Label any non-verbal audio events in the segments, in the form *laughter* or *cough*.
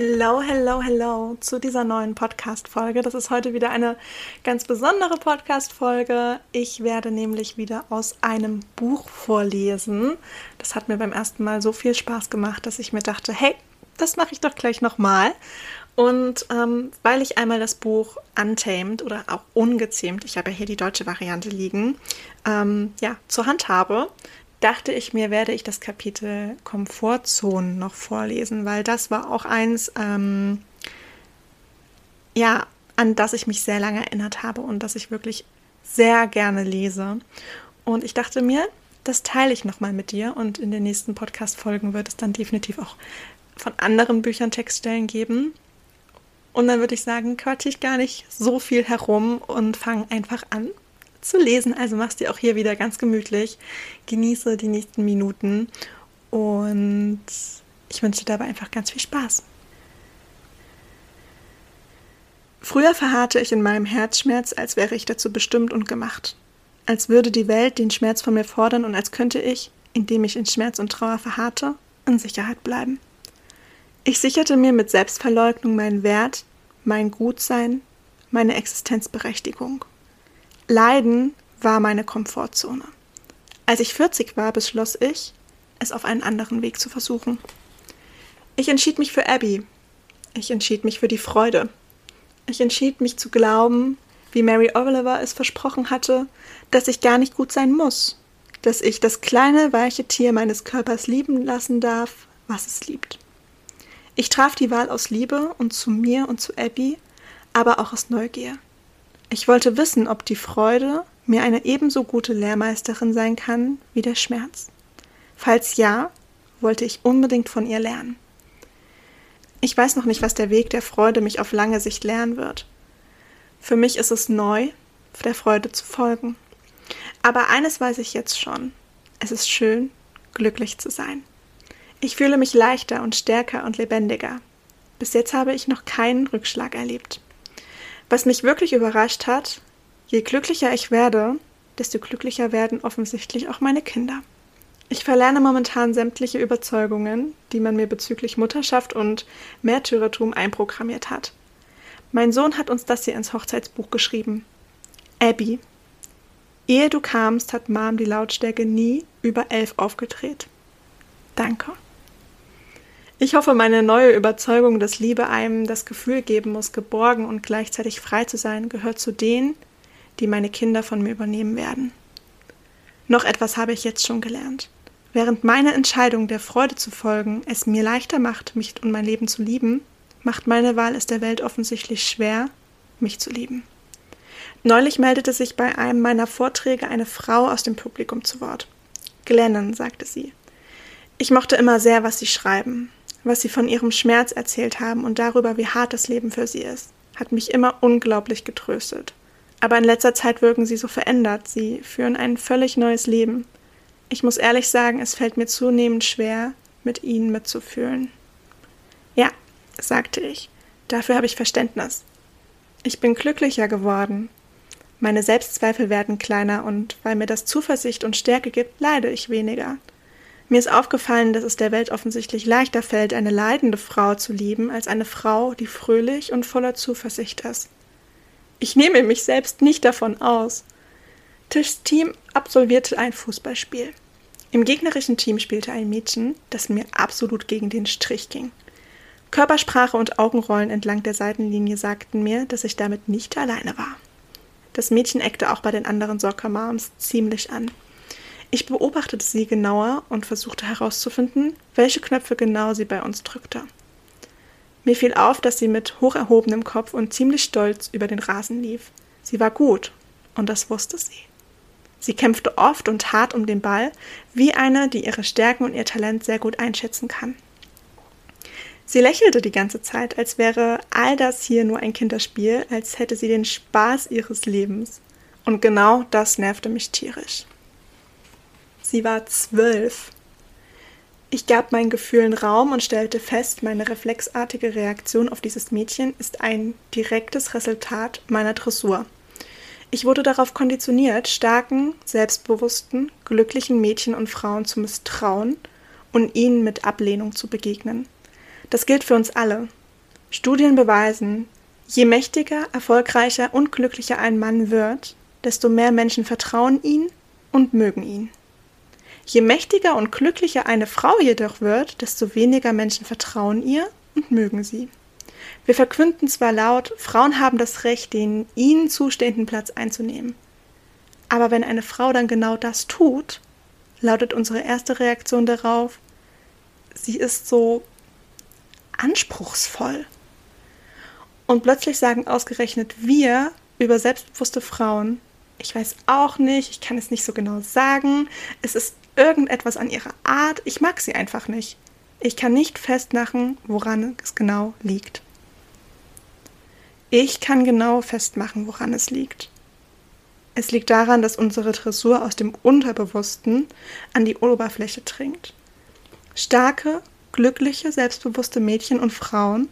Hello, hello, hello zu dieser neuen Podcast-Folge. Das ist heute wieder eine ganz besondere Podcast-Folge. Ich werde nämlich wieder aus einem Buch vorlesen. Das hat mir beim ersten Mal so viel Spaß gemacht, dass ich mir dachte, hey, das mache ich doch gleich nochmal. Und ähm, weil ich einmal das Buch Untamed oder auch Ungezähmt, ich habe ja hier die deutsche Variante liegen, ähm, ja, zur Hand habe, dachte ich mir, werde ich das Kapitel Komfortzonen noch vorlesen, weil das war auch eins, ähm, ja, an das ich mich sehr lange erinnert habe und das ich wirklich sehr gerne lese. Und ich dachte mir, das teile ich nochmal mit dir und in den nächsten Podcast-Folgen wird es dann definitiv auch von anderen Büchern Textstellen geben. Und dann würde ich sagen, quatsche ich gar nicht so viel herum und fange einfach an zu lesen. Also machst dir auch hier wieder ganz gemütlich. Genieße die nächsten Minuten und ich wünsche dir dabei einfach ganz viel Spaß. Früher verharrte ich in meinem Herzschmerz, als wäre ich dazu bestimmt und gemacht. Als würde die Welt den Schmerz von mir fordern und als könnte ich, indem ich in Schmerz und Trauer verharrte, in Sicherheit bleiben. Ich sicherte mir mit Selbstverleugnung meinen Wert, mein Gutsein, meine Existenzberechtigung. Leiden war meine Komfortzone. Als ich 40 war, beschloss ich, es auf einen anderen Weg zu versuchen. Ich entschied mich für Abby. Ich entschied mich für die Freude. Ich entschied mich zu glauben, wie Mary Oliver es versprochen hatte, dass ich gar nicht gut sein muss, dass ich das kleine, weiche Tier meines Körpers lieben lassen darf, was es liebt. Ich traf die Wahl aus Liebe und zu mir und zu Abby, aber auch aus Neugier. Ich wollte wissen, ob die Freude mir eine ebenso gute Lehrmeisterin sein kann wie der Schmerz. Falls ja, wollte ich unbedingt von ihr lernen. Ich weiß noch nicht, was der Weg der Freude mich auf lange Sicht lernen wird. Für mich ist es neu, der Freude zu folgen. Aber eines weiß ich jetzt schon. Es ist schön, glücklich zu sein. Ich fühle mich leichter und stärker und lebendiger. Bis jetzt habe ich noch keinen Rückschlag erlebt. Was mich wirklich überrascht hat, je glücklicher ich werde, desto glücklicher werden offensichtlich auch meine Kinder. Ich verlerne momentan sämtliche Überzeugungen, die man mir bezüglich Mutterschaft und Märtyrertum einprogrammiert hat. Mein Sohn hat uns das hier ins Hochzeitsbuch geschrieben. Abby, ehe du kamst, hat Mom die Lautstärke nie über elf aufgedreht. Danke. Ich hoffe, meine neue Überzeugung, dass Liebe einem das Gefühl geben muss, geborgen und gleichzeitig frei zu sein, gehört zu denen, die meine Kinder von mir übernehmen werden. Noch etwas habe ich jetzt schon gelernt. Während meine Entscheidung, der Freude zu folgen, es mir leichter macht, mich und mein Leben zu lieben, macht meine Wahl es der Welt offensichtlich schwer, mich zu lieben. Neulich meldete sich bei einem meiner Vorträge eine Frau aus dem Publikum zu Wort. Glennon, sagte sie. Ich mochte immer sehr, was Sie schreiben was sie von ihrem Schmerz erzählt haben und darüber, wie hart das Leben für sie ist, hat mich immer unglaublich getröstet. Aber in letzter Zeit wirken sie so verändert, sie führen ein völlig neues Leben. Ich muss ehrlich sagen, es fällt mir zunehmend schwer, mit ihnen mitzufühlen. Ja, sagte ich, dafür habe ich Verständnis. Ich bin glücklicher geworden. Meine Selbstzweifel werden kleiner und weil mir das Zuversicht und Stärke gibt, leide ich weniger. Mir ist aufgefallen, dass es der Welt offensichtlich leichter fällt, eine leidende Frau zu lieben, als eine Frau, die fröhlich und voller Zuversicht ist. Ich nehme mich selbst nicht davon aus. Tischs Team absolvierte ein Fußballspiel. Im gegnerischen Team spielte ein Mädchen, das mir absolut gegen den Strich ging. Körpersprache und Augenrollen entlang der Seitenlinie sagten mir, dass ich damit nicht alleine war. Das Mädchen eckte auch bei den anderen Soccer Moms ziemlich an. Ich beobachtete sie genauer und versuchte herauszufinden, welche Knöpfe genau sie bei uns drückte. Mir fiel auf, dass sie mit hoch erhobenem Kopf und ziemlich stolz über den Rasen lief. Sie war gut, und das wusste sie. Sie kämpfte oft und hart um den Ball, wie eine, die ihre Stärken und ihr Talent sehr gut einschätzen kann. Sie lächelte die ganze Zeit, als wäre all das hier nur ein Kinderspiel, als hätte sie den Spaß ihres Lebens. Und genau das nervte mich tierisch. Sie war zwölf. Ich gab meinen Gefühlen Raum und stellte fest, meine reflexartige Reaktion auf dieses Mädchen ist ein direktes Resultat meiner Dressur. Ich wurde darauf konditioniert, starken, selbstbewussten, glücklichen Mädchen und Frauen zu misstrauen und ihnen mit Ablehnung zu begegnen. Das gilt für uns alle. Studien beweisen, je mächtiger, erfolgreicher und glücklicher ein Mann wird, desto mehr Menschen vertrauen ihn und mögen ihn. Je mächtiger und glücklicher eine Frau jedoch wird, desto weniger Menschen vertrauen ihr und mögen sie. Wir verkünden zwar laut, Frauen haben das Recht, den ihnen zustehenden Platz einzunehmen. Aber wenn eine Frau dann genau das tut, lautet unsere erste Reaktion darauf, sie ist so anspruchsvoll. Und plötzlich sagen ausgerechnet wir über selbstbewusste Frauen, ich weiß auch nicht, ich kann es nicht so genau sagen, es ist irgendetwas an ihrer Art. Ich mag sie einfach nicht. Ich kann nicht festmachen, woran es genau liegt. Ich kann genau festmachen, woran es liegt. Es liegt daran, dass unsere Dressur aus dem Unterbewussten an die Oberfläche dringt. Starke, glückliche, selbstbewusste Mädchen und Frauen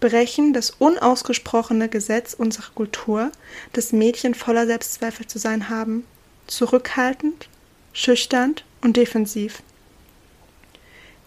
brechen das unausgesprochene Gesetz unserer Kultur, dass Mädchen voller Selbstzweifel zu sein haben, zurückhaltend, schüchtern und defensiv.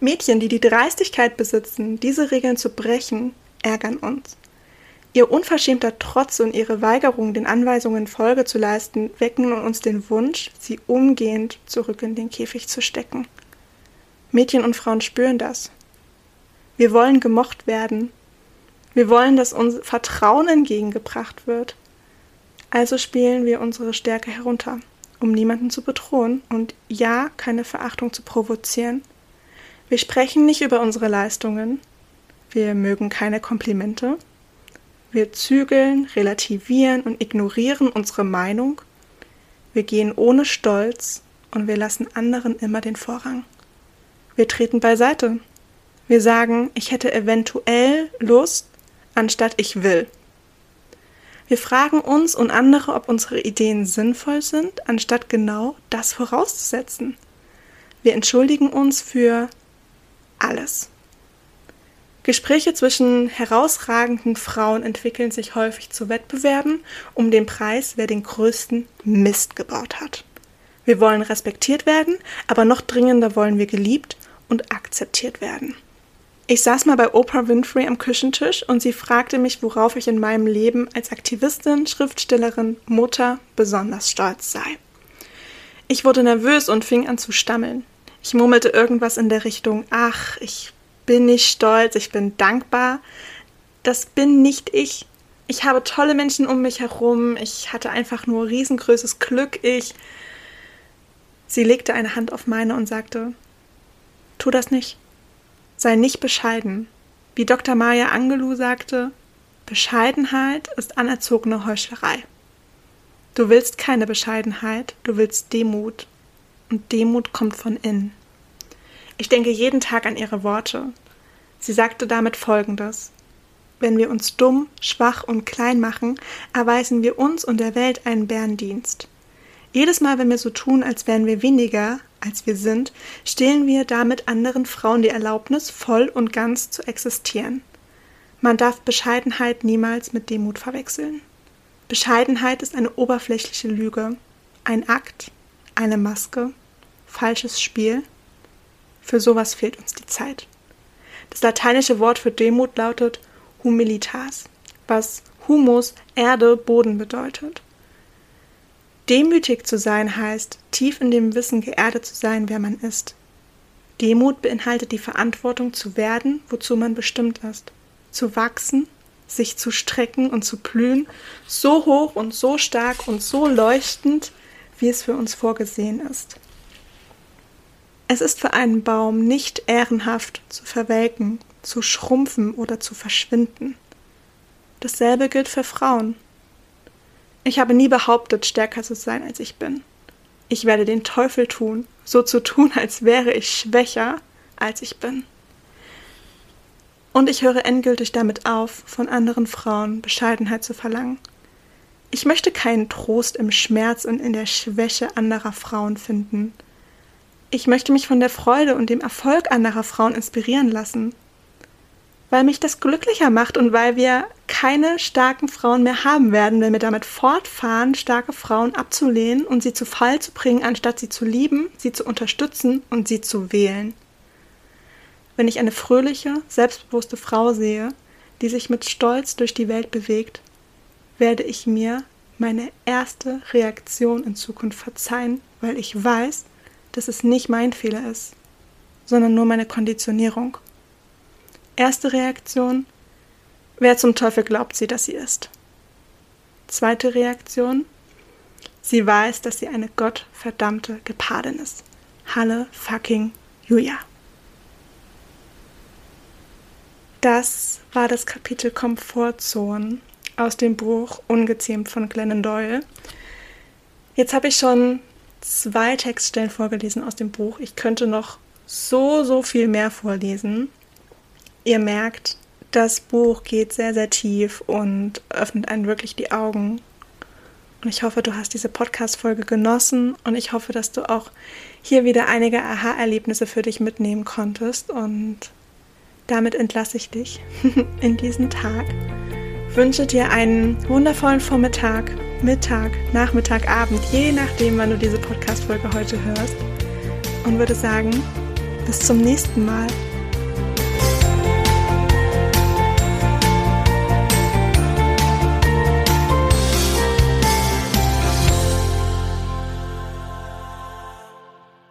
Mädchen, die die Dreistigkeit besitzen, diese Regeln zu brechen, ärgern uns. Ihr unverschämter Trotz und ihre Weigerung, den Anweisungen Folge zu leisten, wecken uns den Wunsch, sie umgehend zurück in den Käfig zu stecken. Mädchen und Frauen spüren das. Wir wollen gemocht werden. Wir wollen, dass uns Vertrauen entgegengebracht wird. Also spielen wir unsere Stärke herunter um niemanden zu bedrohen und ja, keine Verachtung zu provozieren. Wir sprechen nicht über unsere Leistungen, wir mögen keine Komplimente, wir zügeln, relativieren und ignorieren unsere Meinung, wir gehen ohne Stolz und wir lassen anderen immer den Vorrang. Wir treten beiseite. Wir sagen, ich hätte eventuell Lust, anstatt ich will. Wir fragen uns und andere, ob unsere Ideen sinnvoll sind, anstatt genau das vorauszusetzen. Wir entschuldigen uns für alles. Gespräche zwischen herausragenden Frauen entwickeln sich häufig zu Wettbewerben um den Preis, wer den größten Mist gebaut hat. Wir wollen respektiert werden, aber noch dringender wollen wir geliebt und akzeptiert werden. Ich saß mal bei Oprah Winfrey am Küchentisch und sie fragte mich, worauf ich in meinem Leben als Aktivistin, Schriftstellerin, Mutter besonders stolz sei. Ich wurde nervös und fing an zu stammeln. Ich murmelte irgendwas in der Richtung, ach, ich bin nicht stolz, ich bin dankbar. Das bin nicht ich. Ich habe tolle Menschen um mich herum, ich hatte einfach nur riesengroßes Glück, ich. Sie legte eine Hand auf meine und sagte, tu das nicht. Sei nicht bescheiden. Wie Dr. Maya Angelou sagte, Bescheidenheit ist anerzogene Heuchlerei. Du willst keine Bescheidenheit, du willst Demut. Und Demut kommt von innen. Ich denke jeden Tag an ihre Worte. Sie sagte damit Folgendes. Wenn wir uns dumm, schwach und klein machen, erweisen wir uns und der Welt einen Bärendienst. Jedes Mal, wenn wir so tun, als wären wir weniger, als wir sind, stehlen wir damit anderen Frauen die Erlaubnis, voll und ganz zu existieren. Man darf Bescheidenheit niemals mit Demut verwechseln. Bescheidenheit ist eine oberflächliche Lüge, ein Akt, eine Maske, falsches Spiel. Für sowas fehlt uns die Zeit. Das lateinische Wort für Demut lautet humilitas, was Humus, Erde, Boden bedeutet. Demütig zu sein heißt, tief in dem Wissen geerdet zu sein, wer man ist. Demut beinhaltet die Verantwortung zu werden, wozu man bestimmt ist. Zu wachsen, sich zu strecken und zu blühen, so hoch und so stark und so leuchtend, wie es für uns vorgesehen ist. Es ist für einen Baum nicht ehrenhaft zu verwelken, zu schrumpfen oder zu verschwinden. Dasselbe gilt für Frauen. Ich habe nie behauptet, stärker zu sein, als ich bin. Ich werde den Teufel tun, so zu tun, als wäre ich schwächer, als ich bin. Und ich höre endgültig damit auf, von anderen Frauen Bescheidenheit zu verlangen. Ich möchte keinen Trost im Schmerz und in der Schwäche anderer Frauen finden. Ich möchte mich von der Freude und dem Erfolg anderer Frauen inspirieren lassen weil mich das glücklicher macht und weil wir keine starken Frauen mehr haben werden, wenn wir damit fortfahren, starke Frauen abzulehnen und sie zu Fall zu bringen, anstatt sie zu lieben, sie zu unterstützen und sie zu wählen. Wenn ich eine fröhliche, selbstbewusste Frau sehe, die sich mit Stolz durch die Welt bewegt, werde ich mir meine erste Reaktion in Zukunft verzeihen, weil ich weiß, dass es nicht mein Fehler ist, sondern nur meine Konditionierung. Erste Reaktion, wer zum Teufel glaubt sie, dass sie ist? Zweite Reaktion, sie weiß, dass sie eine gottverdammte Gepardin ist. Halle fucking Julia. Das war das Kapitel Komfortzone aus dem Buch Ungezähmt von Glennon Doyle. Jetzt habe ich schon zwei Textstellen vorgelesen aus dem Buch. Ich könnte noch so, so viel mehr vorlesen. Ihr merkt, das Buch geht sehr, sehr tief und öffnet einen wirklich die Augen. Und ich hoffe, du hast diese Podcast-Folge genossen und ich hoffe, dass du auch hier wieder einige Aha-Erlebnisse für dich mitnehmen konntest. Und damit entlasse ich dich *laughs* in diesen Tag. Wünsche dir einen wundervollen Vormittag, Mittag, Nachmittag, Abend, je nachdem, wann du diese Podcast-Folge heute hörst. Und würde sagen, bis zum nächsten Mal.